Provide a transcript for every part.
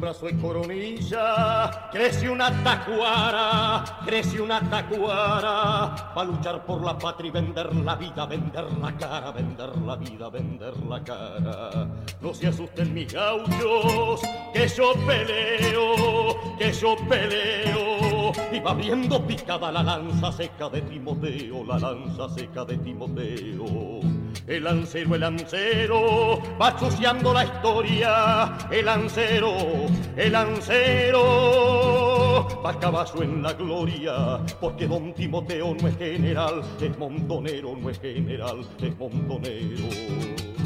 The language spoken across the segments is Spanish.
brazo de coronilla, crece una tacuara, crece una tacuara, para luchar por la patria y vender la vida, vender la cara, vender la vida, vender la cara. No se asusten mis gauchos, que yo peleo, que yo peleo, y va viendo picada la lanza seca de Timoteo, la lanza seca de Timoteo. El lancero, el lancero, va chuceando la historia, el lancero, el lancero, va caballo en la gloria, porque don Timoteo no es general, es montonero, no es general, es montonero.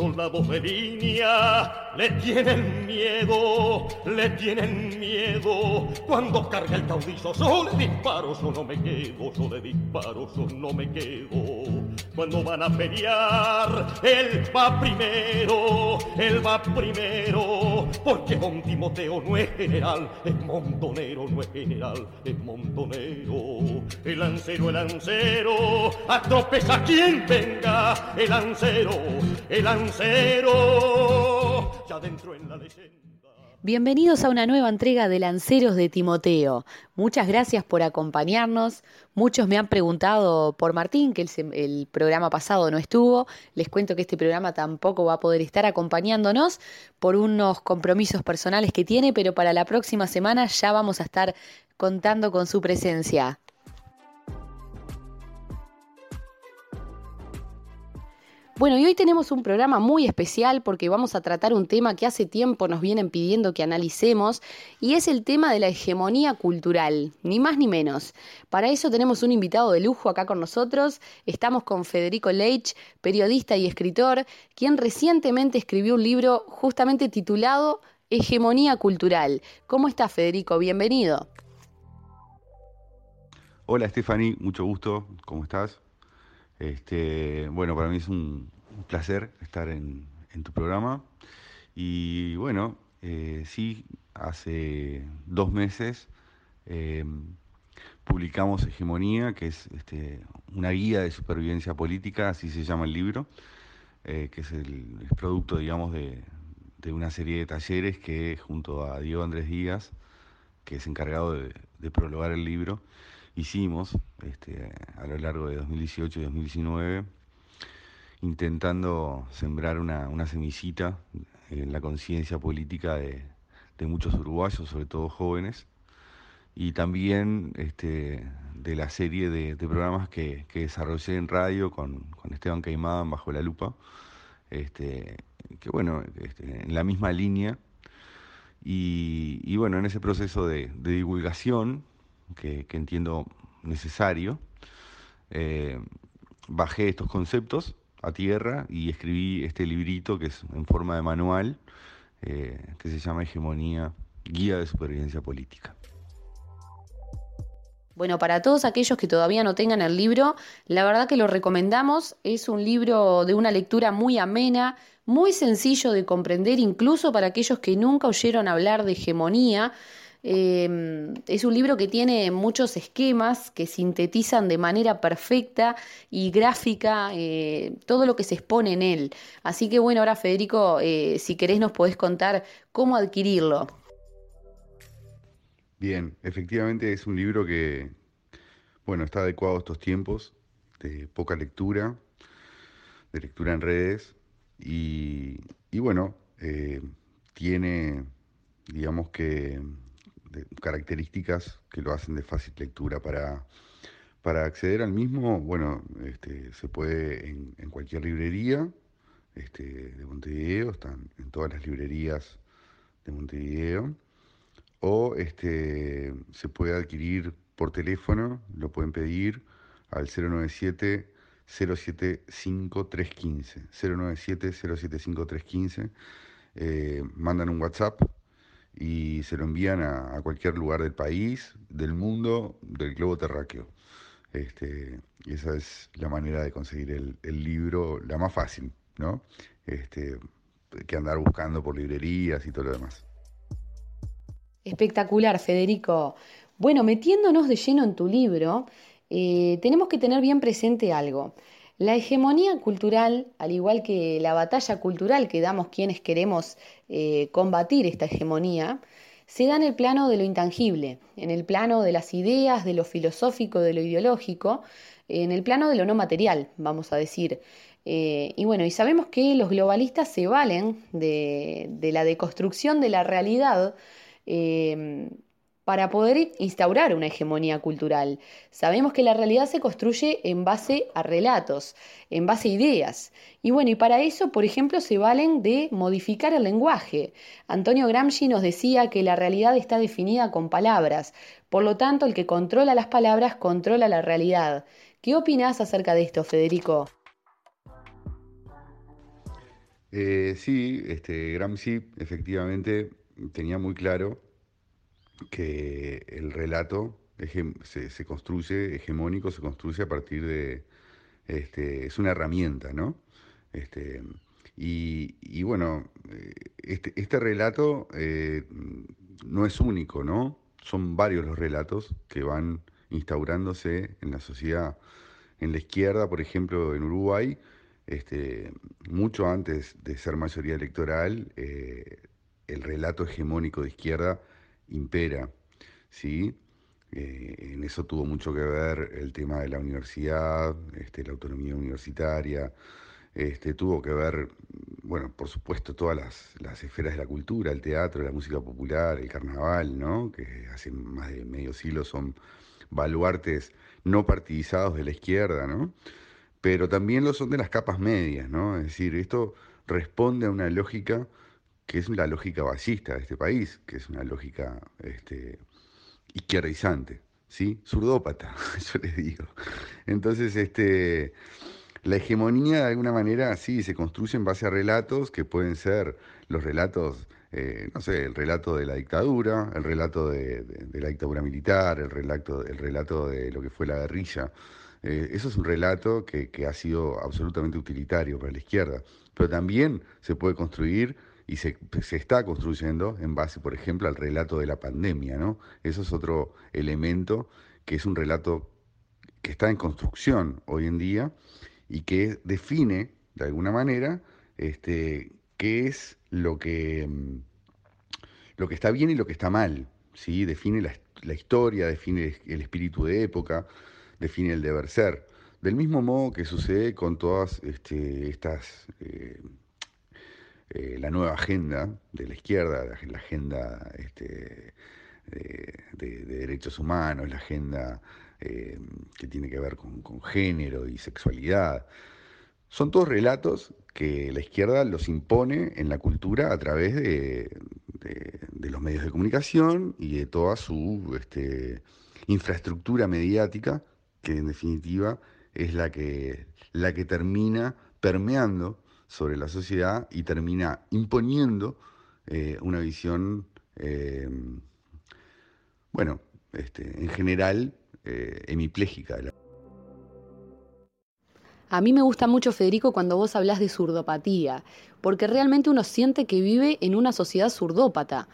Los soldados de línea le tienen miedo, le tienen miedo. Cuando carga el caudillo, yo le disparo, yo no me quedo, yo le disparo, yo no me quedo. Cuando van a pelear, él va primero, él va primero. Porque don Timoteo no es general, es montonero, no es general, es montonero. El lancero, el lancero, atropes a quien venga, el lancero, el lancero, ya dentro en la leyenda. Bienvenidos a una nueva entrega de Lanceros de Timoteo. Muchas gracias por acompañarnos. Muchos me han preguntado por Martín, que el, el, programa pasado no estuvo. Les cuento que este programa tampoco va a poder estar acompañándonos por unos compromisos personales que tiene, pero para la próxima semana ya vamos a estar contando con su presencia. Bueno, y hoy tenemos un programa muy especial porque vamos a tratar un tema que hace tiempo nos vienen pidiendo que analicemos y es el tema de la hegemonía cultural, ni más ni menos. Para eso tenemos un invitado de lujo acá con nosotros. Estamos con Federico Leitch, periodista y escritor, quien recientemente escribió un libro justamente titulado Hegemonía cultural. ¿Cómo estás, Federico? Bienvenido. Hola, Stephanie, mucho gusto. ¿Cómo estás? Este, bueno, para mí es un, placer estar en, tu programa. Y bueno, eh, sí, hace dos meses eh, publicamos Hegemonía, que es este, una guía de supervivencia política, así se llama el libro, eh, que es el, el, producto, digamos, de, una serie de talleres que junto a Diego Andrés Díaz, que es encargado de prologar el libro, hicimos este, a lo largo de 2018 y 2019, intentando sembrar una, una semillita en la conciencia política de, muchos uruguayos, sobre todo jóvenes, y también este, de la serie de, programas que, desarrollé en radio con, Esteban Caimán bajo la lupa, este, que bueno, este, en la misma línea. Y, bueno, en ese proceso de divulgación, que, entiendo necesario, eh, bajé estos conceptos a tierra y escribí este librito que es en forma de manual, eh, que se llama Hegemonía, Guía de Supervivencia Política. Bueno, para todos aquellos que todavía no tengan el libro, la verdad que lo recomendamos. Es un libro de una lectura muy amena, muy sencillo de comprender, incluso para aquellos que nunca oyeron hablar de hegemonía. Eh, es un libro que tiene muchos esquemas que sintetizan de manera perfecta y gráfica eh, todo lo que se expone en él. Así que bueno, ahora Federico, eh, si querés nos podés contar cómo adquirirlo. Bien, efectivamente es un libro que, bueno, está adecuado a estos tiempos de poca lectura, de lectura en redes y, y bueno, tiene, digamos que características que lo hacen de fácil lectura. Para, para acceder al mismo, bueno, este, se puede en, cualquier librería este, de Montevideo, están en todas las librerías de Montevideo, o este, se puede adquirir por teléfono, lo pueden pedir al 097 075315 097 075315 eh, mandan un WhatsApp y se lo envían a, cualquier lugar del país, del mundo, del globo terráqueo. Este, esa es la manera de conseguir el, el libro, la más fácil, ¿no? Este, que andar buscando por librerías y todo lo demás. Espectacular, Federico. Bueno, metiéndonos de lleno en tu libro, eh, tenemos que tener bien presente algo. La hegemonía cultural, al igual que la batalla cultural que damos quienes queremos eh, combatir esta hegemonía, se da en el plano de lo intangible, en el plano de las ideas, de lo filosófico, de lo ideológico, en el plano de lo no material, vamos a decir. Eh, y bueno, y sabemos que los globalistas se valen de, la deconstrucción de la realidad eh, para poder instaurar una hegemonía cultural. Sabemos que la realidad se construye en base a relatos, en base a ideas. Y bueno, y para eso, por ejemplo, se valen de modificar el lenguaje. Antonio Gramsci nos decía que la realidad está definida con palabras. Por lo tanto, el que controla las palabras controla la realidad. ¿Qué opinas acerca de esto, Federico? Eh, sí, este, Gramsci efectivamente tenía muy claro que el relato se, construye hegemónico, se construye a partir de, este, es una herramienta, ¿no? Este, y, bueno, eh, este, este relato eh, no es único, ¿no? Son varios los relatos que van instaurándose en la sociedad. En la izquierda, por ejemplo, en Uruguay, este, mucho antes de ser mayoría electoral, eh, el relato hegemónico de izquierda impera, ¿sí? Eh, en eso tuvo mucho que ver el tema de la universidad, este, la autonomía universitaria, este, tuvo que ver, bueno, por supuesto, todas las, esferas de la cultura, el teatro, la música popular, el carnaval, ¿no? que hace más de medio siglo son baluartes no partidizados de la izquierda, ¿no? pero también lo son de las capas medias, ¿no? es decir, esto responde a una lógica que es la lógica basista de este país, que es una lógica este, izquierdizante, ¿sí? Surdópata, yo les digo. Entonces, este, la hegemonía de alguna manera sí se construye en base a relatos que pueden ser los relatos, eh, no sé, el relato de la dictadura, el relato de, la dictadura militar, el relato, el relato de lo que fue la guerrilla. Eh, eso es un relato que, que ha sido absolutamente utilitario para la izquierda, pero también se puede construir y se, está construyendo en base, por ejemplo, al relato de la pandemia, ¿no? Eso es otro elemento que es un relato que está en construcción hoy en día y que define, de alguna manera, este, qué es lo que, mm, lo que está bien y lo que está mal, ¿sí? Define la, historia, define el espíritu de época, define el deber ser. Del mismo modo que sucede con todas este, estas... Eh, eh, la nueva agenda de la izquierda, la, agenda este, de, derechos humanos, la agenda eh, que tiene que ver con, género y sexualidad. Son todos relatos que la izquierda los impone en la cultura a través de, los medios de comunicación y de toda su este, infraestructura mediática, que en definitiva es la que, la que termina permeando sobre la sociedad y termina imponiendo eh, una visión, eh, bueno, este, en general eh, hemipléjica. A mí me gusta mucho, Federico, cuando vos hablas de surdopatía, porque realmente uno siente que vive en una sociedad surdópata.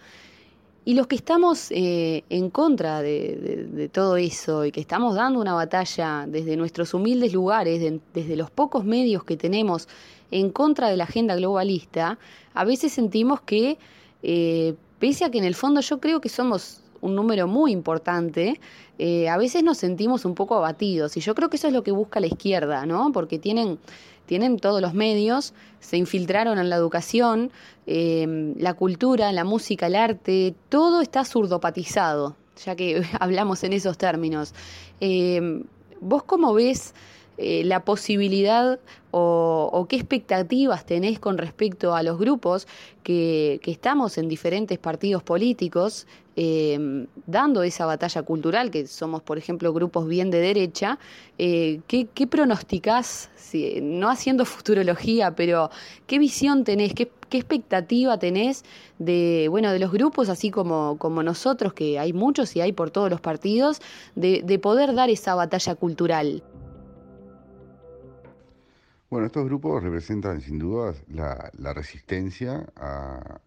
Y los que estamos en contra de, todo eso y que estamos dando una batalla desde nuestros humildes lugares, desde los pocos medios que tenemos en contra de la agenda globalista, a veces sentimos que, eh, pese a que en el fondo yo creo que somos un número muy importante, eh, a veces nos sentimos un poco abatidos. Y yo creo que eso es lo que busca la izquierda, ¿no? Porque tienen, tienen todos los medios, se infiltraron en la educación, eh, la cultura, la música, el arte, todo está surdopatizado, ya que hablamos en esos términos. ¿Vos cómo ves eh, la posibilidad o, qué expectativas tenés con respecto a los grupos que, estamos en diferentes partidos políticos eh, dando esa batalla cultural, que somos, por ejemplo, grupos bien de derecha, eh, ¿qué, pronosticás, no haciendo futurología, pero qué visión tenés, qué, expectativa tenés de, bueno, de los grupos, así como, como nosotros, que hay muchos y hay por todos los partidos, de poder dar esa batalla cultural? Bueno, estos grupos representan sin duda la, resistencia a,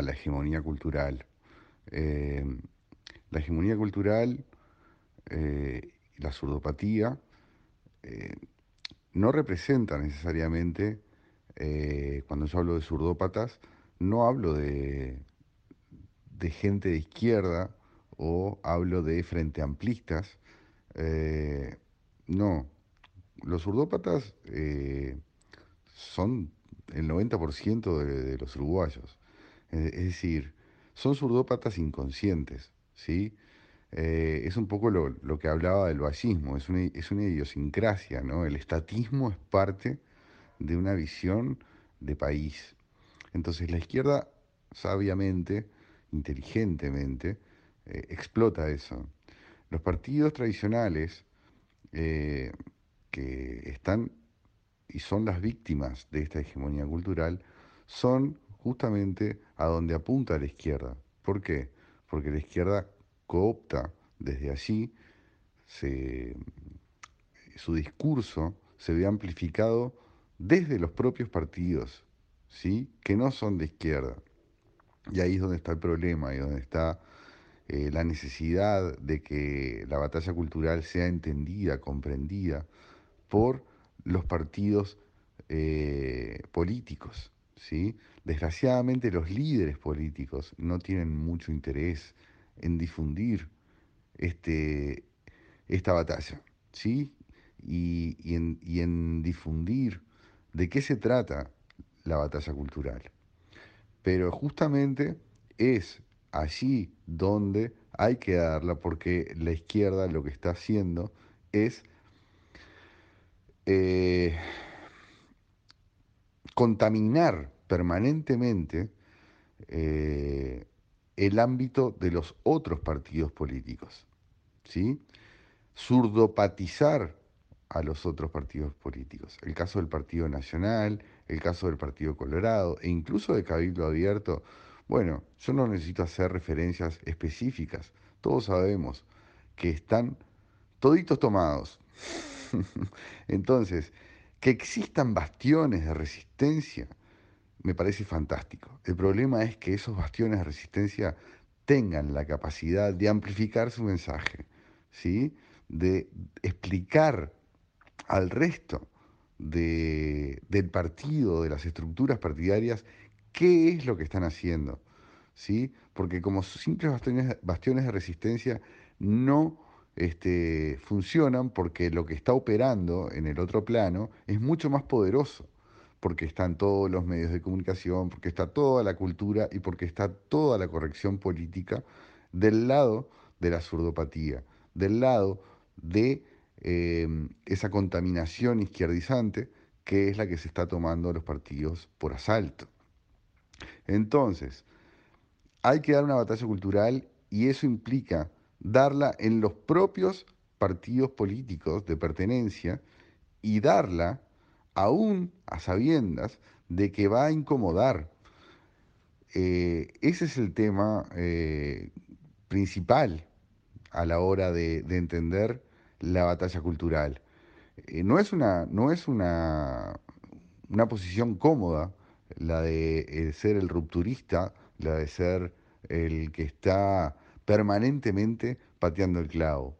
la hegemonía cultural. Eh, la hegemonía cultural eh, la surdopatía eh, no representa necesariamente, cuando yo hablo de surdópatas, no hablo de, de gente de izquierda o hablo de frente amplistas. No, los surdópatas son el 90% de, los uruguayos. Es decir, son surdópatas inconscientes, ¿sí? Eh, es un poco lo, que hablaba del vallismo, es una, es una idiosincrasia, ¿no? El estatismo es parte de una visión de país. Entonces la izquierda, sabiamente, inteligentemente, eh, explota eso. Los partidos tradicionales eh, que están y son las víctimas de esta hegemonía cultural son justamente a donde apunta la izquierda. ¿Por qué? Porque la izquierda coopta desde allí, su discurso se ve amplificado desde los propios partidos, ¿sí? que no son de izquierda. Y ahí es donde está el problema, y donde está eh, la necesidad de que la batalla cultural sea entendida, comprendida por los partidos eh, políticos. ¿sí? Desgraciadamente los líderes políticos no tienen mucho interés en difundir este, esta batalla, ¿sí? Y, en, y en difundir de qué se trata la batalla cultural. Pero justamente es allí donde hay que darla porque la izquierda lo que está haciendo es eh, contaminar permanentemente eh, el ámbito de los otros partidos políticos, ¿sí? Surdopatizar a los otros partidos políticos. El caso del Partido Nacional, el caso del Partido Colorado e incluso de Cabildo Abierto. Bueno, yo no necesito hacer referencias específicas. Todos sabemos que están toditos tomados. Entonces, que existan bastiones de resistencia me parece fantástico. El problema es que esos bastiones de resistencia tengan la capacidad de amplificar su mensaje, ¿sí? de explicar al resto del partido, de las estructuras partidarias, qué es lo que están haciendo. ¿sí? Porque como simples bastiones, bastiones de resistencia no este, funcionan porque lo que está operando en el otro plano es mucho más poderoso porque están todos los medios de comunicación, porque está toda la cultura y porque está toda la corrección política del lado de la surdopatía, del lado de eh, esa contaminación izquierdizante que es la que se está tomando a los partidos por asalto. Entonces, hay que dar una batalla cultural y eso implica darla en los propios partidos políticos de pertenencia y darla aún a sabiendas de que va a incomodar. Eh, ese es el tema eh, principal a la hora de, entender la batalla cultural. Eh, no es, una, no es una, una posición cómoda la de ser el rupturista, la de ser el que está permanentemente pateando el clavo,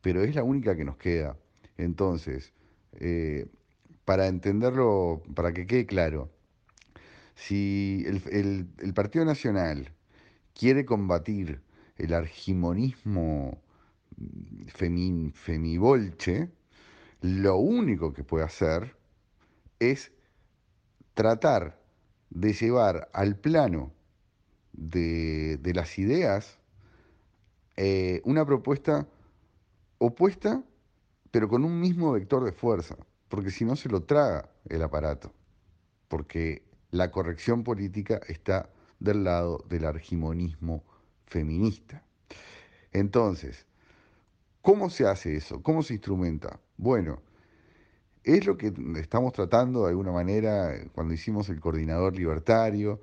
pero es la única que nos queda. Entonces, para entenderlo, para que quede claro, si el, Partido Nacional quiere combatir el argimonismo femin, femibolche, lo único que puede hacer es tratar de llevar al plano de, las ideas eh, una propuesta opuesta, pero con un mismo vector de fuerza porque si no se lo traga el aparato, porque la corrección política está del lado del argimonismo feminista. Entonces, ¿cómo se hace eso? ¿Cómo se instrumenta? Bueno, es lo que estamos tratando de alguna manera cuando hicimos el coordinador libertario,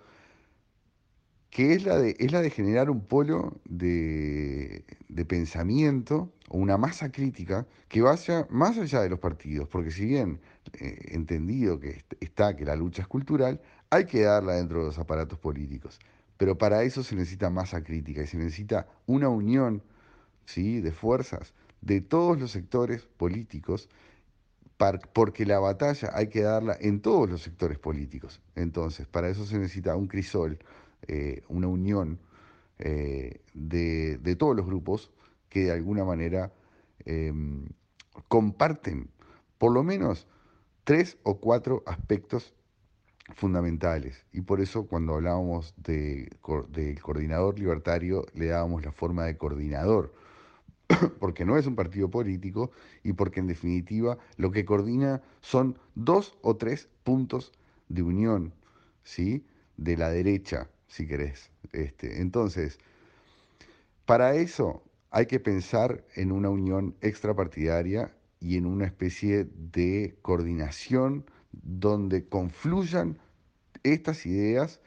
que es la de, es la de generar un polo de, pensamiento o una masa crítica que vaya más allá de los partidos, porque si bien eh, entendido que está que la lucha es cultural, hay que darla dentro de los aparatos políticos. Pero para eso se necesita masa crítica y se necesita una unión ¿sí? de fuerzas de todos los sectores políticos, porque la batalla hay que darla en todos los sectores políticos. Entonces, para eso se necesita un crisol, eh, una unión eh, de, todos los grupos que de alguna manera em, comparten por lo menos tres o cuatro aspectos fundamentales. Y por eso cuando hablábamos de, del coordinador libertario le dábamos la forma de coordinador, porque no es un partido político y porque en definitiva lo que coordina son dos o tres puntos de unión, ¿sí? De la derecha, si querés. Este, entonces, para eso hay que pensar en una unión extrapartidaria y en una especie de coordinación donde confluyan estas ideas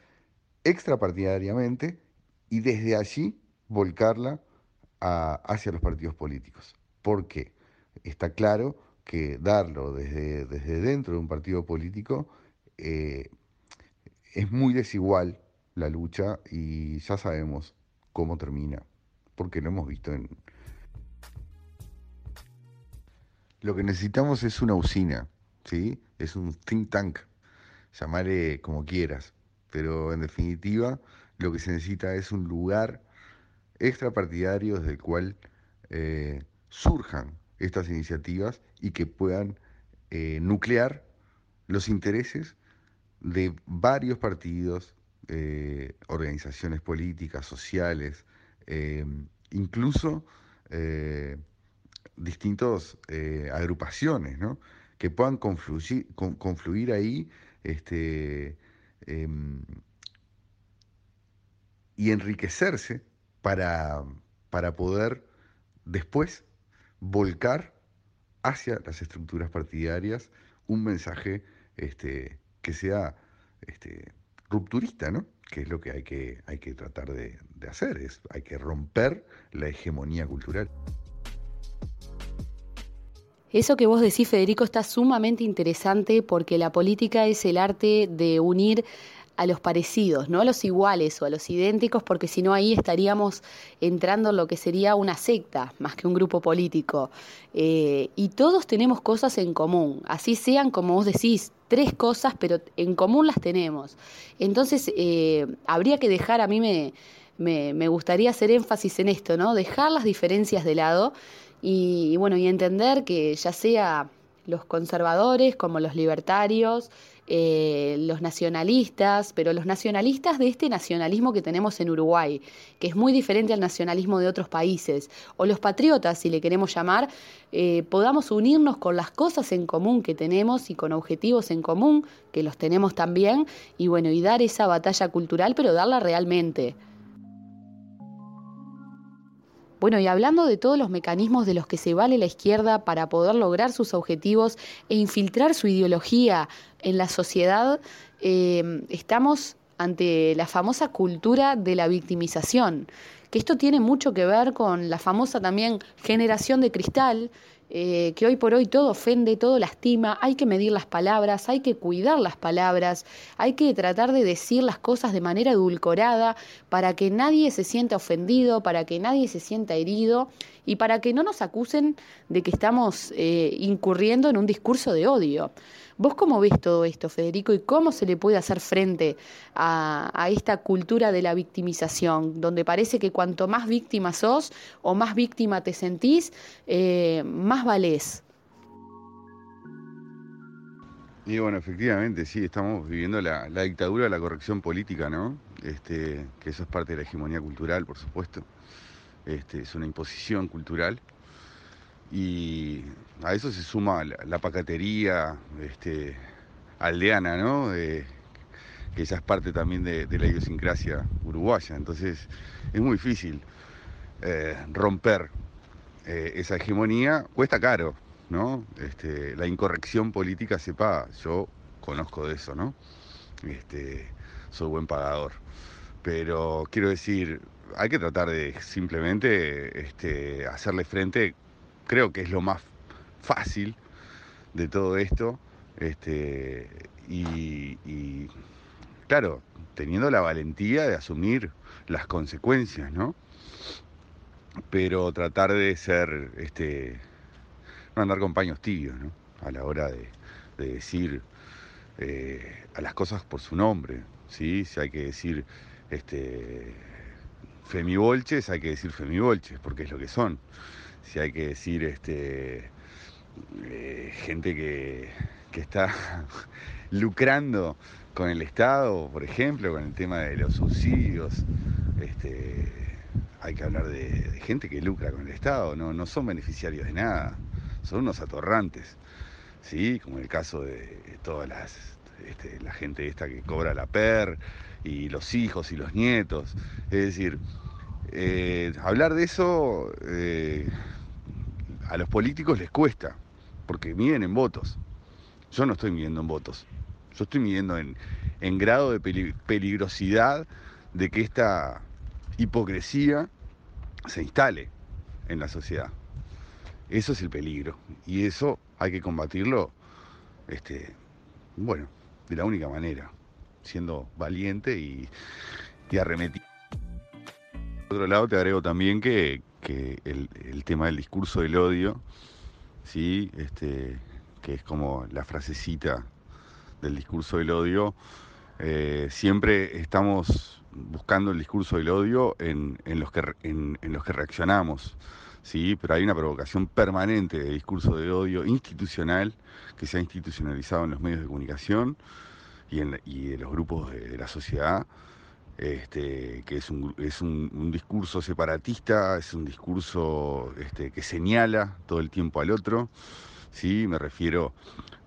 extrapartidariamente y desde allí volcarla hacia los partidos políticos. Porque está claro que darlo desde, desde dentro de un partido político eh, es muy desigual la lucha y ya sabemos cómo termina, porque lo hemos visto en... Lo que necesitamos es una usina, ¿sí? Es un think tank, llamarle como quieras, pero en definitiva lo que se necesita es un lugar extrapartidario desde el cual eh, surjan estas iniciativas y que puedan eh, nuclear los intereses de varios partidos, eh, organizaciones políticas, sociales, incluso distintas agrupaciones, ¿no? que puedan confluir, confluir ahí este, em, y enriquecerse para, para poder después volcar hacia las estructuras partidarias un mensaje este, que sea este, rupturista, ¿no? que es lo que hay que, hay que tratar de, hacer, es, hay que romper la hegemonía cultural. Eso que vos decís, Federico, está sumamente interesante porque la política es el arte de unir a los parecidos, no a los iguales o a los idénticos, porque si no ahí estaríamos entrando en lo que sería una secta más que un grupo político. Eh, y todos tenemos cosas en común, así sean, como vos decís, tres cosas, pero en común las tenemos. Entonces, eh, habría que dejar, a mí me, me, me gustaría hacer énfasis en esto, ¿no? Dejar las diferencias de lado y, bueno, y entender que ya sea los conservadores como los libertarios, eh, los nacionalistas, pero los nacionalistas de este nacionalismo que tenemos en Uruguay, que es muy diferente al nacionalismo de otros países, o los patriotas, si le queremos llamar, eh, podamos unirnos con las cosas en común que tenemos y con objetivos en común, que los tenemos también, y bueno, y dar esa batalla cultural, pero darla realmente. Bueno, y hablando de todos los mecanismos de los que se vale la izquierda para poder lograr sus objetivos e infiltrar su ideología en la sociedad, eh, estamos ante la famosa cultura de la victimización, que esto tiene mucho que ver con la famosa también generación de cristal, eh, que hoy por hoy todo ofende, todo lastima, hay que medir las palabras, hay que cuidar las palabras, hay que tratar de decir las cosas de manera edulcorada para que nadie se sienta ofendido, para que nadie se sienta herido y para que no nos acusen de que estamos eh, incurriendo en un discurso de odio. ¿Vos cómo ves todo esto, Federico, y cómo se le puede hacer frente a, esta cultura de la victimización, donde parece que cuanto más víctima sos o más víctima te sentís, eh, más valés? Y bueno, efectivamente, sí, estamos viviendo la, dictadura de la corrección política, ¿no? Este, que eso es parte de la hegemonía cultural, por supuesto. Este, es una imposición cultural y a eso se suma la, pacatería este, aldeana, ¿no? que esa es parte también de, la idiosincrasia uruguaya. Entonces es muy difícil eh, romper eh, esa hegemonía. Cuesta caro, ¿no? Este, la incorrección política se paga. Yo conozco de eso, ¿no? Este, soy buen pagador. Pero quiero decir, hay que tratar de simplemente este, hacerle frente creo que es lo más fácil de todo esto. Este, y, claro, teniendo la valentía de asumir las consecuencias, ¿no? pero tratar de ser, este, no andar con paños tibios, ¿no? A la hora de, decir eh, a las cosas por su nombre, ¿sí? Si hay que decir, este, femibolches, hay que decir femibolches, porque es lo que son. Si hay que decir, este, eh, gente que, que está lucrando con el Estado, por ejemplo, con el tema de los subsidios, este, hay que hablar de, gente que lucra con el Estado, no, no son beneficiarios de nada, son unos atorrantes, ¿sí? como el caso de todas las, este, la gente esta que cobra la PER y los hijos y los nietos, es decir, eh, hablar de eso eh, a los políticos les cuesta, porque miden en votos. Yo no estoy midiendo en votos, yo estoy midiendo en, grado de peligrosidad de que esta hipocresía se instale en la sociedad. Eso es el peligro. Y eso hay que combatirlo, este, bueno, de la única manera, siendo valiente y, y arremetido. Por otro lado, te agrego también que, el, el, tema del discurso del odio, ¿sí? este, que es como la frasecita del discurso del odio, eh, siempre estamos buscando el discurso del odio en, los, que, en, los que reaccionamos. Sí, pero hay una provocación permanente de discurso de odio institucional que se ha institucionalizado en los medios de comunicación y en, y los grupos de, la sociedad, este, que es, un, es un, discurso separatista, es un discurso este, que señala todo el tiempo al otro. ¿sí? Me refiero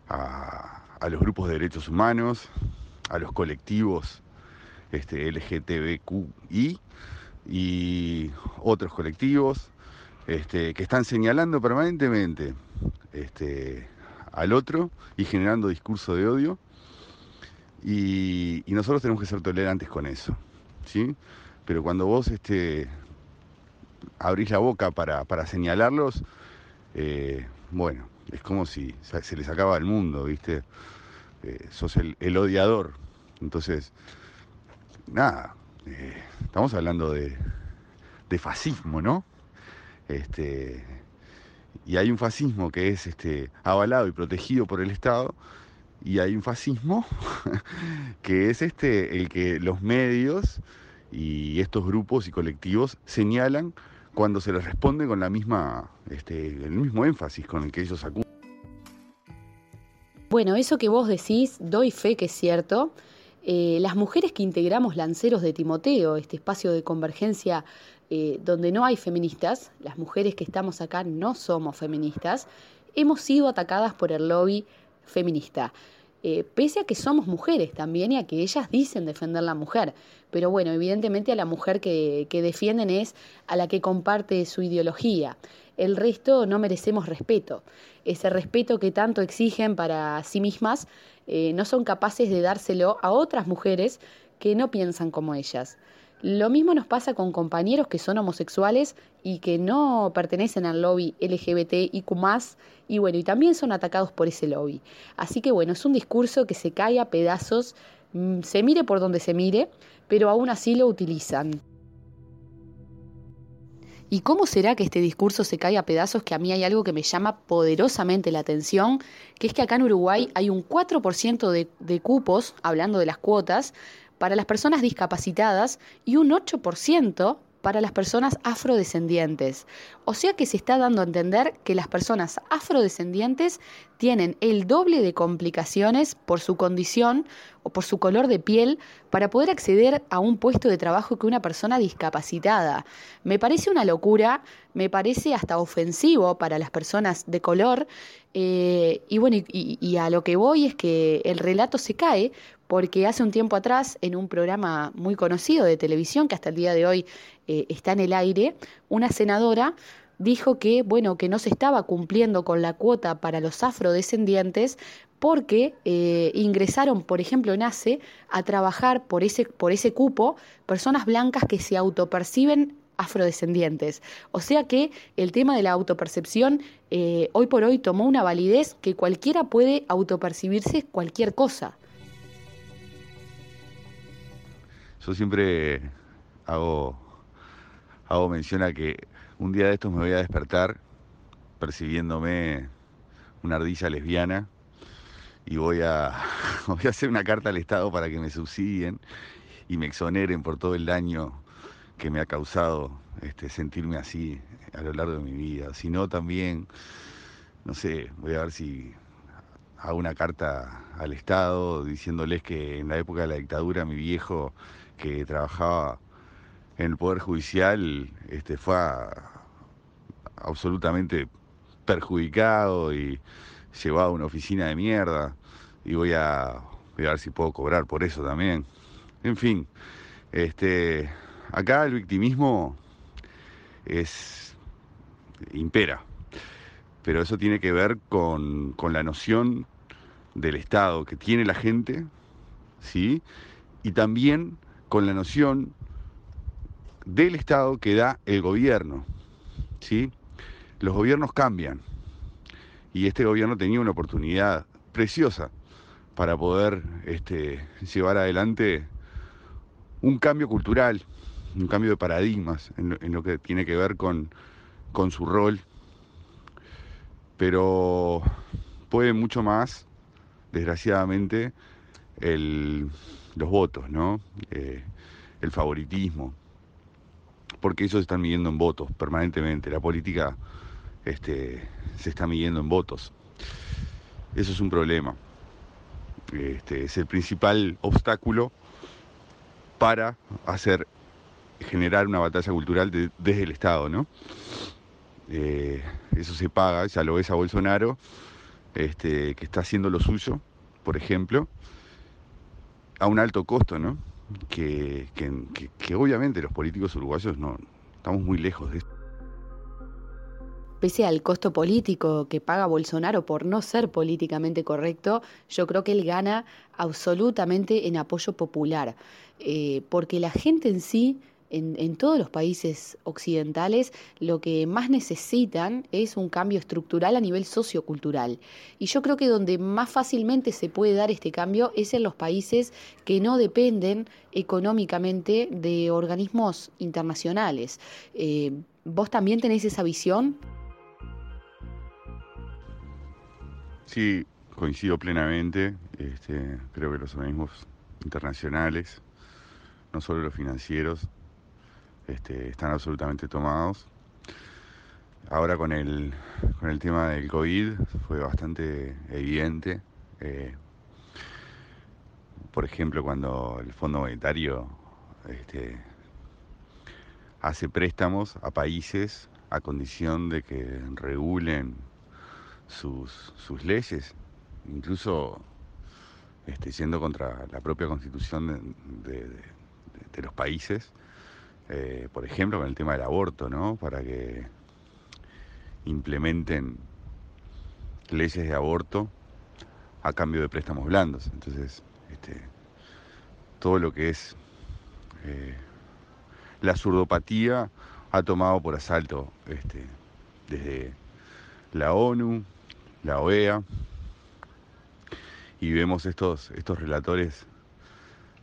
a, los grupos de derechos humanos, a los colectivos este, LGTBQI y otros colectivos este, que están señalando permanentemente este, al otro y generando discurso de odio. Y, nosotros tenemos que ser tolerantes con eso. ¿sí? Pero cuando vos este, abrís la boca para, señalarlos, eh, bueno, es como si se les acaba el mundo, ¿viste? Eh, sos el, odiador. Entonces, nada, eh, estamos hablando de, fascismo, ¿no? Este, y hay un fascismo que es este, avalado y protegido por el Estado, y hay un fascismo que es este, el que los medios y estos grupos y colectivos señalan cuando se les responde con la misma, este, el mismo énfasis con el que ellos acusan. Bueno, eso que vos decís, doy fe que es cierto. Eh, las mujeres que integramos Lanceros de Timoteo, este espacio de convergencia eh, donde no hay feministas, las mujeres que estamos acá no somos feministas, hemos sido atacadas por el lobby feminista. Eh, pese a que somos mujeres también y a que ellas dicen defender la mujer. Pero bueno, evidentemente a la mujer que, defienden es a la que comparte su ideología. El resto no merecemos respeto. Ese respeto que tanto exigen para sí mismas, eh, no son capaces de dárselo a otras mujeres que no piensan como ellas. Lo mismo nos pasa con compañeros que son homosexuales y que no pertenecen al lobby LGBTIQ y bueno, y también son atacados por ese lobby. Así que bueno, es un discurso que se cae a pedazos, mm, se mire por donde se mire, pero aún así lo utilizan. ¿Y cómo será que este discurso se cae a pedazos? Que a mí hay algo que me llama poderosamente la atención, que es que acá en Uruguay hay un 4% de, de cupos, hablando de las cuotas, para las personas discapacitadas y un 8% para las personas afrodescendientes. O sea que se está dando a entender que las personas afrodescendientes tienen el doble de complicaciones por su condición o por su color de piel para poder acceder a un puesto de trabajo que una persona discapacitada. Me parece una locura, me parece hasta ofensivo para las personas de color. Eh, y bueno, y a lo que voy es que el relato se cae porque hace un tiempo atrás, en un programa muy conocido de televisión, que hasta el día de hoy eh, está en el aire, una senadora dijo que, bueno, que no se estaba cumpliendo con la cuota para los afrodescendientes porque eh, ingresaron, por ejemplo, en ACE a trabajar por ese, por ese cupo personas blancas que se autoperciben afrodescendientes. O sea que el tema de la autopercepción eh, hoy por hoy tomó una validez que cualquiera puede autopercibirse cualquier cosa. Yo siempre hago, hago mención a que un día de estos me voy a despertar percibiéndome una ardilla lesbiana y voy a, voy a hacer una carta al Estado para que me subsidien y me exoneren por todo el daño que me ha causado este, sentirme así a lo largo de mi vida. Si no, también, no sé, voy a ver si hago una carta al Estado diciéndoles que en la época de la dictadura mi viejo que trabajaba en el Poder Judicial este, fue absolutamente perjudicado y llevado a una oficina de mierda y voy a, voy a ver si puedo cobrar por eso también. En fin, este, acá el victimismo es impera, pero eso tiene que ver con, con la noción del Estado que tiene la gente, ¿sí? Y también con la noción del Estado que da el gobierno, ¿sí? Los gobiernos cambian y este gobierno tenía una oportunidad preciosa para poder este, llevar adelante un cambio cultural, un cambio de paradigmas en lo, que tiene que ver con, con, su rol, pero puede mucho más, desgraciadamente, los votos, ¿no? Eh, el favoritismo, porque ellos están midiendo en votos permanentemente, la política este, se está midiendo en votos. Eso es un problema. Este, es el principal obstáculo para hacer generar una batalla cultural desde el Estado, ¿no? Eh, eso se paga, ya lo ves a Bolsonaro, este, que está haciendo lo suyo, por ejemplo, a un alto costo, ¿no? Que, que obviamente los políticos uruguayos no estamos muy lejos de eso pese al costo político que paga Bolsonaro por no ser políticamente correcto, yo creo que él gana absolutamente en apoyo popular, eh, porque la gente en sí, en, todos los países occidentales, lo que más necesitan es un cambio estructural a nivel sociocultural. Y yo creo que donde más fácilmente se puede dar este cambio es en los países que no dependen económicamente de organismos internacionales. Eh, ¿Vos también tenés esa visión? Sí, coincido plenamente. Este, creo que los organismos internacionales, no solo los financieros, este, están absolutamente tomados. Ahora con el, con el tema del COVID fue bastante evidente. Eh, por ejemplo, cuando el Fondo Monetario este, hace préstamos a países a condición de que regulen sus, sus leyes, incluso este, yendo contra la propia constitución de, los países, eh, por ejemplo, con el tema del aborto, ¿no? Para que implementen leyes de aborto a cambio de préstamos blandos. Entonces, este, todo lo que es eh, la surdopatía ha tomado por asalto este, desde la ONU, la OEA, y vemos estos, estos relatores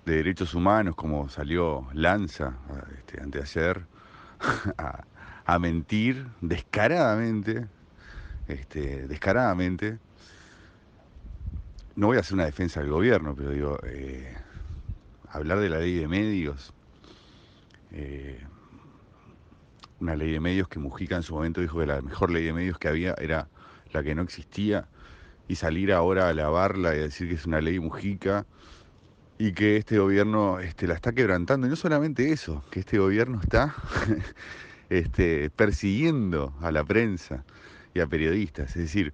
de derechos humanos, como salió Lanza este, anteayer, a, mentir descaradamente, este, descaradamente. No voy a hacer una defensa del gobierno, pero digo, eh, hablar de la ley de medios, eh, una ley de medios que Mujica en su momento dijo que la mejor ley de medios que había era la que no existía, y salir ahora a alabarla y a decir que es una ley Mujica y que este gobierno este, la está quebrantando. Y no solamente eso, que este gobierno está este, persiguiendo a la prensa y a periodistas. Es decir,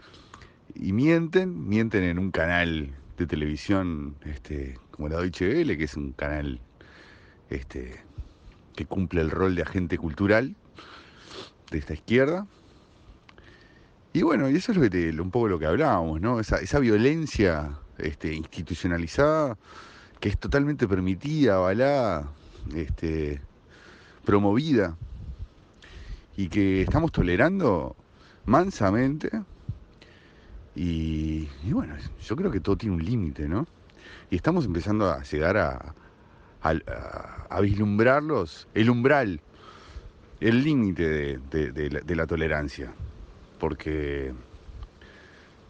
y mienten, mienten en un canal de televisión este, como la Deutsche Welle, que es un canal este, que cumple el rol de agente cultural de esta izquierda, y bueno, y eso es lo que un poco lo que hablábamos, ¿no? Esa, esa violencia este, institucionalizada que es totalmente permitida, avalada, este, promovida y que estamos tolerando mansamente. Y, bueno, yo creo que todo tiene un límite, ¿no? Y estamos empezando a llegar a, vislumbrarlos, el umbral el límite de, la, tolerancia, porque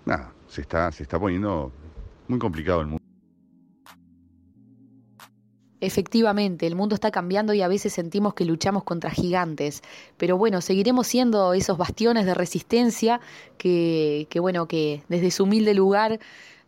nada, se está, se está poniendo muy complicado el mundo. Efectivamente, el mundo está cambiando y a veces sentimos que luchamos contra gigantes, pero bueno, seguiremos siendo esos bastiones de resistencia que, que bueno, que desde su humilde lugar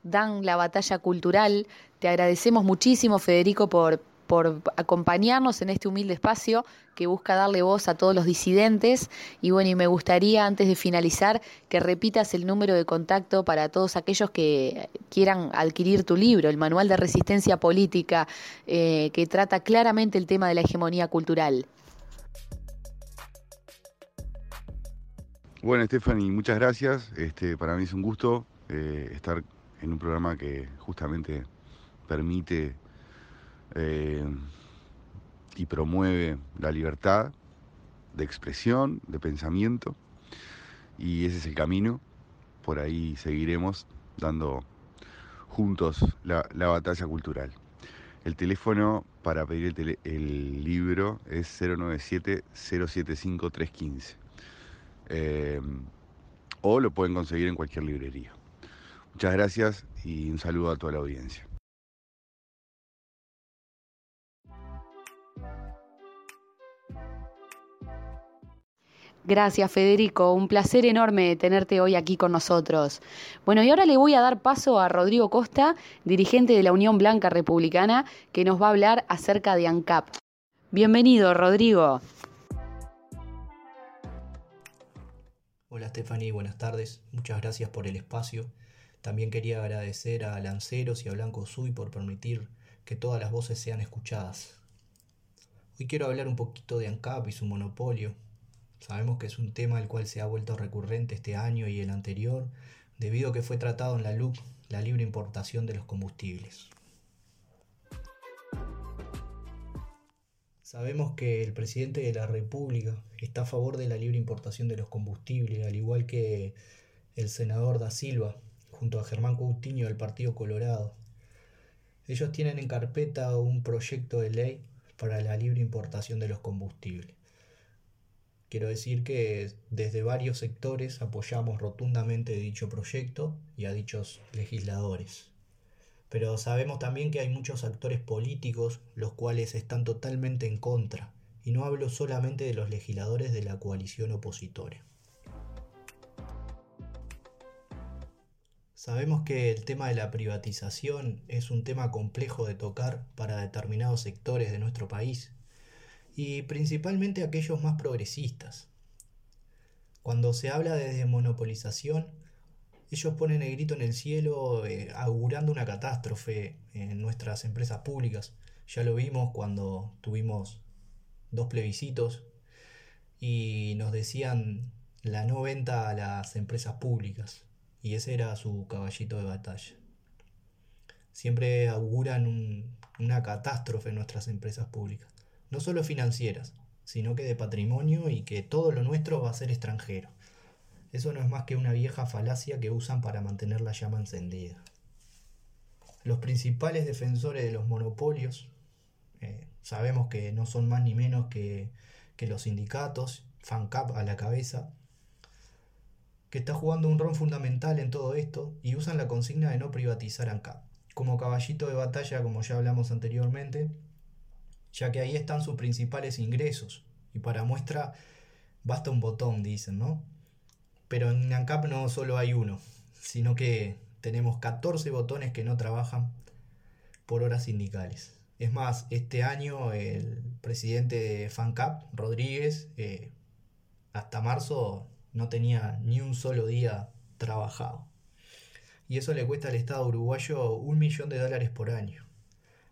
dan la batalla cultural. Te agradecemos muchísimo, Federico, por, por acompañarnos en este humilde espacio que busca darle voz a todos los disidentes. Y bueno, y me gustaría antes de finalizar que repitas el número de contacto para todos aquellos que quieran adquirir tu libro, el Manual de Resistencia Política, eh, que trata claramente el tema de la hegemonía cultural. Bueno, Stephanie, muchas gracias. Este, para mí es un gusto eh, estar en un programa que justamente permite eh, y promueve la libertad de expresión, de pensamiento, y ese es el camino. Por ahí seguiremos dando juntos la, batalla cultural. El teléfono para pedir el, libro es 097-075-315. Eh, o lo pueden conseguir en cualquier librería. Muchas gracias y un saludo a toda la audiencia. Gracias, Federico. Un placer enorme tenerte hoy aquí con nosotros. Bueno, y ahora le voy a dar paso a Rodrigo Costa, dirigente de la Unión Blanca Republicana, que nos va a hablar acerca de ANCAP. Bienvenido, Rodrigo. Hola, Stephanie. Buenas tardes. Muchas gracias por el espacio. También quería agradecer a Lanceros y a Blanco Sui por permitir que todas las voces sean escuchadas. Hoy quiero hablar un poquito de ANCAP y su monopolio, Sabemos que es un tema el cual se ha vuelto recurrente este año y el anterior, debido a que fue tratado en la LUC la libre importación de los combustibles. Sabemos que el presidente de la República está a favor de la libre importación de los combustibles, al igual que el senador da Silva, junto a Germán Coutinho del Partido Colorado. Ellos tienen en carpeta un proyecto de ley para la libre importación de los combustibles. Quiero decir que desde varios sectores apoyamos rotundamente dicho proyecto y a dichos legisladores. Pero sabemos también que hay muchos actores políticos los cuales están totalmente en contra, y no hablo solamente de los legisladores de la coalición opositora. Sabemos que el tema de la privatización es un tema complejo de tocar para determinados sectores de nuestro país, y principalmente aquellos más progresistas. Cuando se habla de desmonopolización, ellos ponen el grito en el cielo eh, augurando una catástrofe en nuestras empresas públicas. Ya lo vimos cuando tuvimos dos plebiscitos y nos decían la no venta a las empresas públicas y ese era su caballito de batalla. Siempre auguran una catástrofe en nuestras empresas públicas no solo financieras, sino que de patrimonio y que todo lo nuestro va a ser extranjero. Eso no es más que una vieja falacia que usan para mantener la llama encendida. Los principales defensores de los monopolios, eh, sabemos que no son más ni menos que, que los sindicatos, FANCAP a la cabeza, que está jugando un rol fundamental en todo esto y usan la consigna de no privatizar ANCAP. Como caballito de batalla, como ya hablamos anteriormente, ya que ahí están sus principales ingresos. Y para muestra basta un botón, dicen, ¿no? Pero en ANCAP no solo hay uno, sino que tenemos 14 botones que no trabajan por horas sindicales. Es más, este año el presidente de FANCAP, Rodríguez, eh, hasta marzo no tenía ni un solo día trabajado. Y eso le cuesta al Estado uruguayo un millón de dólares por año.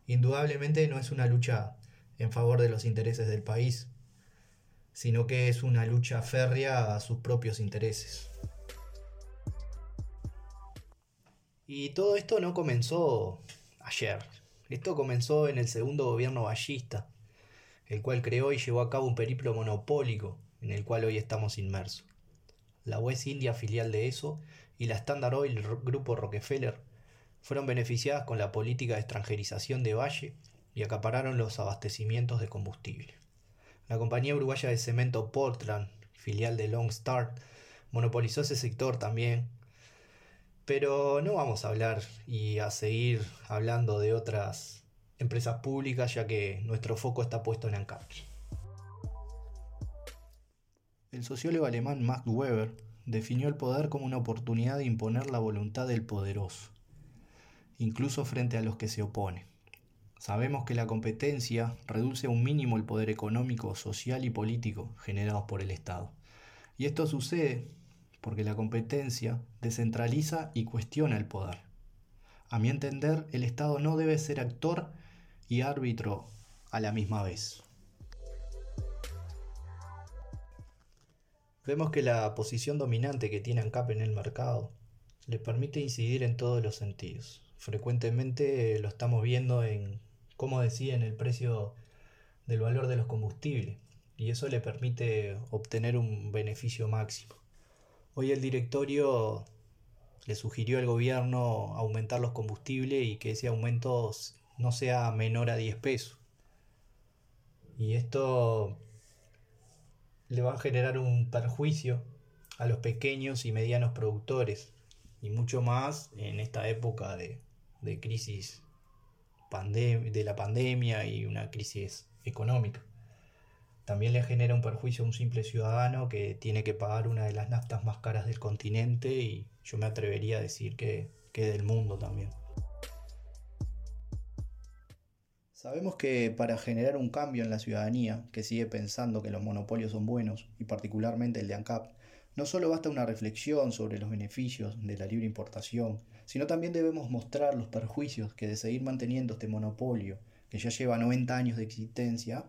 Indudablemente no es una lucha en favor de los intereses del país, sino que es una lucha férrea a sus propios intereses. Y todo esto no comenzó ayer, esto comenzó en el segundo gobierno ballista, el cual creó y llevó a cabo un periplo monopólico en el cual hoy estamos inmersos. La West India, filial de eso, y la Standard Oil Grupo Rockefeller fueron beneficiadas con la política de extranjerización de Valle y acapararon los abastecimientos de combustible. La compañía uruguaya de cemento Portland, filial de Long Start, monopolizó ese sector también. Pero no vamos a hablar y a seguir hablando de otras empresas públicas ya que nuestro foco está puesto en ANCAP. El sociólogo alemán Max Weber definió el poder como una oportunidad de imponer la voluntad del poderoso, incluso frente a los que se oponen. Sabemos que la competencia reduce a un mínimo el poder económico, social y político generados por el Estado. Y esto sucede porque la competencia descentraliza y cuestiona el poder. A mi entender, el Estado no debe ser actor y árbitro a la misma vez. Vemos que la posición dominante que tiene ANCAP en el mercado le permite incidir en todos los sentidos. Frecuentemente lo estamos viendo en cómo deciden el precio del valor de los combustibles y eso le permite obtener un beneficio máximo. Hoy el directorio le sugirió al gobierno aumentar los combustibles y que ese aumento no sea menor a 10 pesos. Y esto le va a generar un perjuicio a los pequeños y medianos productores y mucho más en esta época de, crisis de la pandemia y una crisis económica. También le genera un perjuicio a un simple ciudadano que tiene que pagar una de las naftas más caras del continente y yo me atrevería a decir que, que del mundo también. Sabemos que para generar un cambio en la ciudadanía, que sigue pensando que los monopolios son buenos, y particularmente el de ANCAP, no solo basta una reflexión sobre los beneficios de la libre importación, sino también debemos mostrar los perjuicios que de seguir manteniendo este monopolio, que ya lleva 90 años de existencia,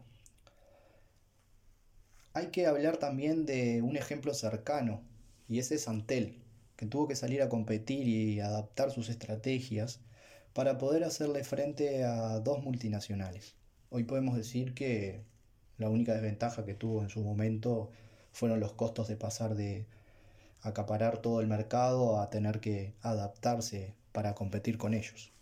hay que hablar también de un ejemplo cercano, y ese es Antel, que tuvo que salir a competir y adaptar sus estrategias para poder hacerle frente a dos multinacionales. Hoy podemos decir que la única desventaja que tuvo en su momento fueron los costos de pasar de acaparar todo el mercado a tener que adaptarse para competir con ellos.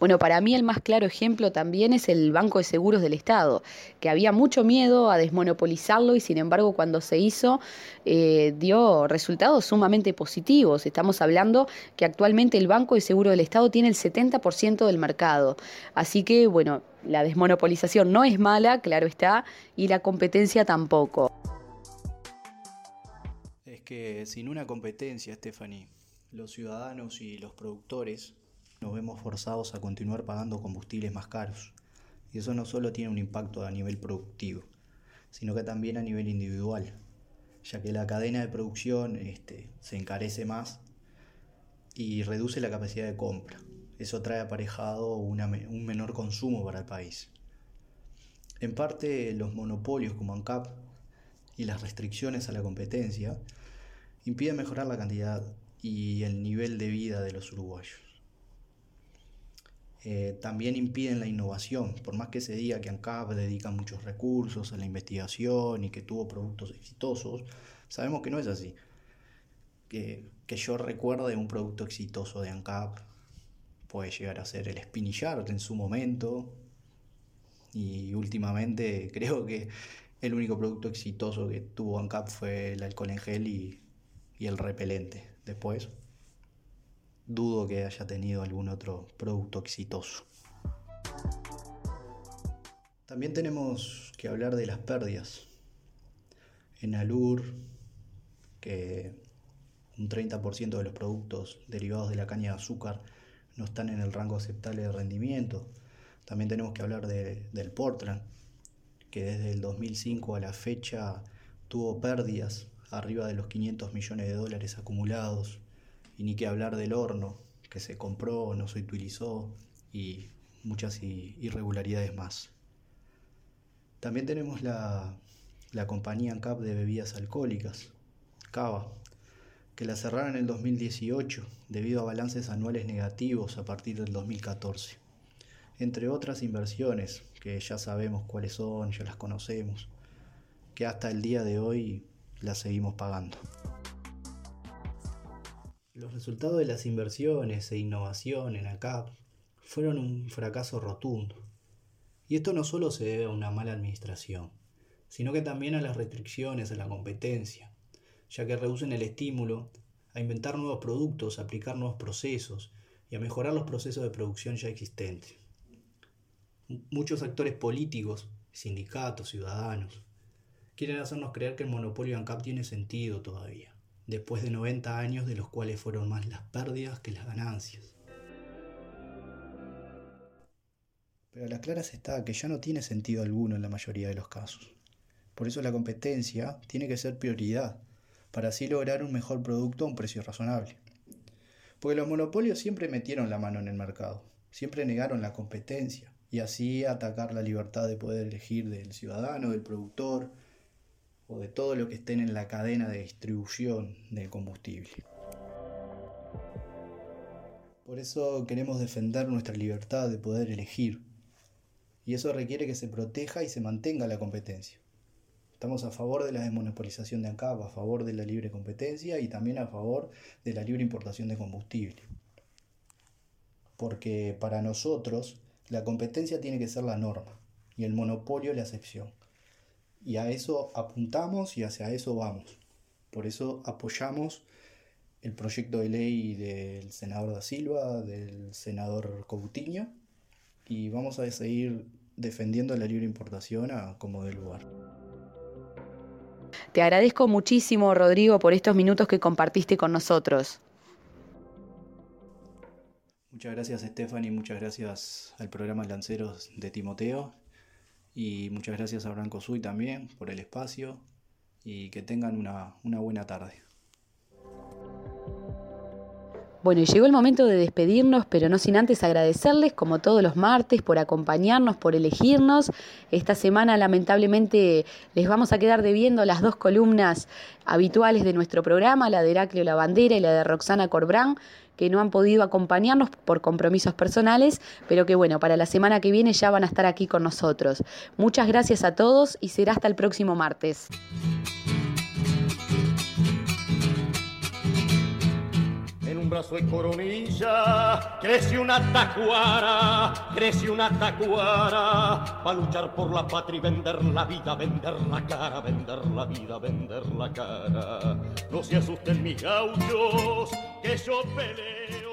Bueno, para mí el más claro ejemplo también es el Banco de Seguros del Estado, que había mucho miedo a desmonopolizarlo y sin embargo cuando se hizo eh, dio resultados sumamente positivos. Estamos hablando que actualmente el Banco de Seguros del Estado tiene el 70% del mercado. Así que, bueno, la desmonopolización no es mala, claro está, y la competencia tampoco. Sin una competencia, Stephanie, los ciudadanos y los productores nos vemos forzados a continuar pagando combustibles más caros. Y eso no solo tiene un impacto a nivel productivo, sino que también a nivel individual, ya que la cadena de producción este, se encarece más y reduce la capacidad de compra. Eso trae aparejado un menor consumo para el país. En parte, los monopolios como ANCAP y las restricciones a la competencia impiden mejorar la cantidad y el nivel de vida de los uruguayos. Eh, también impiden la innovación. Por más que se diga que ANCAP dedica muchos recursos a la investigación y que tuvo productos exitosos, sabemos que no es así. Que, que yo recuerde un producto exitoso de ANCAP puede llegar a ser el Spinillar en su momento. Y últimamente creo que el único producto exitoso que tuvo ANCAP fue el alcohol en gel y, y el repelente. Después dudo que haya tenido algún otro producto exitoso. También tenemos que hablar de las pérdidas. En Alur, que un 30% de los productos derivados de la caña de azúcar no están en el rango aceptable de rendimiento. También tenemos que hablar del Portland, que desde el 2005 a la fecha tuvo pérdidas arriba de los 500 millones de dólares acumulados y ni que hablar del horno que se compró, no se utilizó y muchas irregularidades más. También tenemos la, la compañía CAP de bebidas alcohólicas, Cava, que la cerraron en el 2018 debido a balances anuales negativos a partir del 2014, entre otras inversiones que ya sabemos cuáles son, ya las conocemos, que hasta el día de hoy las seguimos pagando. Los resultados de las inversiones e innovación en ACAP fueron un fracaso rotundo. Y esto no solo se debe a una mala administración, sino que también a las restricciones a la competencia, ya que reducen el estímulo a inventar nuevos productos, a aplicar nuevos procesos y a mejorar los procesos de producción ya existentes. Muchos actores políticos, sindicatos, ciudadanos, quieren hacernos creer que el monopolio ANCAP tiene sentido todavía, después de 90 años de los cuales fueron más las pérdidas que las ganancias. Pero a las claras está que ya no tiene sentido alguno en la mayoría de los casos. Por eso la competencia tiene que ser prioridad, para así lograr un mejor producto a un precio razonable. Porque los monopolios siempre metieron la mano en el mercado, siempre negaron la competencia y así atacar la libertad de poder elegir del ciudadano, del productor o de todo lo que estén en la cadena de distribución del combustible. Por eso queremos defender nuestra libertad de poder elegir. Y eso requiere que se proteja y se mantenga la competencia. Estamos a favor de la desmonopolización de ANCAP, a favor de la libre competencia y también a favor de la libre importación de combustible. Porque para nosotros la competencia tiene que ser la norma y el monopolio la excepción. Y a eso apuntamos y hacia eso vamos. Por eso apoyamos el proyecto de ley del senador da Silva, del senador Coutinho, y vamos a seguir defendiendo la libre importación a como del lugar. Te agradezco muchísimo, Rodrigo, por estos minutos que compartiste con nosotros. Muchas gracias, Stephanie, muchas gracias al programa Lanceros de Timoteo y muchas gracias a Branco Sui también por el espacio y que tengan una, una buena tarde. Bueno, llegó el momento de despedirnos, pero no sin antes agradecerles, como todos los martes, por acompañarnos, por elegirnos. Esta semana, lamentablemente, les vamos a quedar debiendo las dos columnas habituales de nuestro programa, la de Heraclio La Bandera y la de Roxana Corbrán, que no han podido acompañarnos por compromisos personales, pero que bueno, para la semana que viene ya van a estar aquí con nosotros. Muchas gracias a todos y será hasta el próximo martes. Brazo de coronilla, crece una tacuara, crece una tacuara, para luchar por la patria y vender la vida, vender la cara, vender la vida, vender la cara. No se asusten mis gauchos, que yo peleo.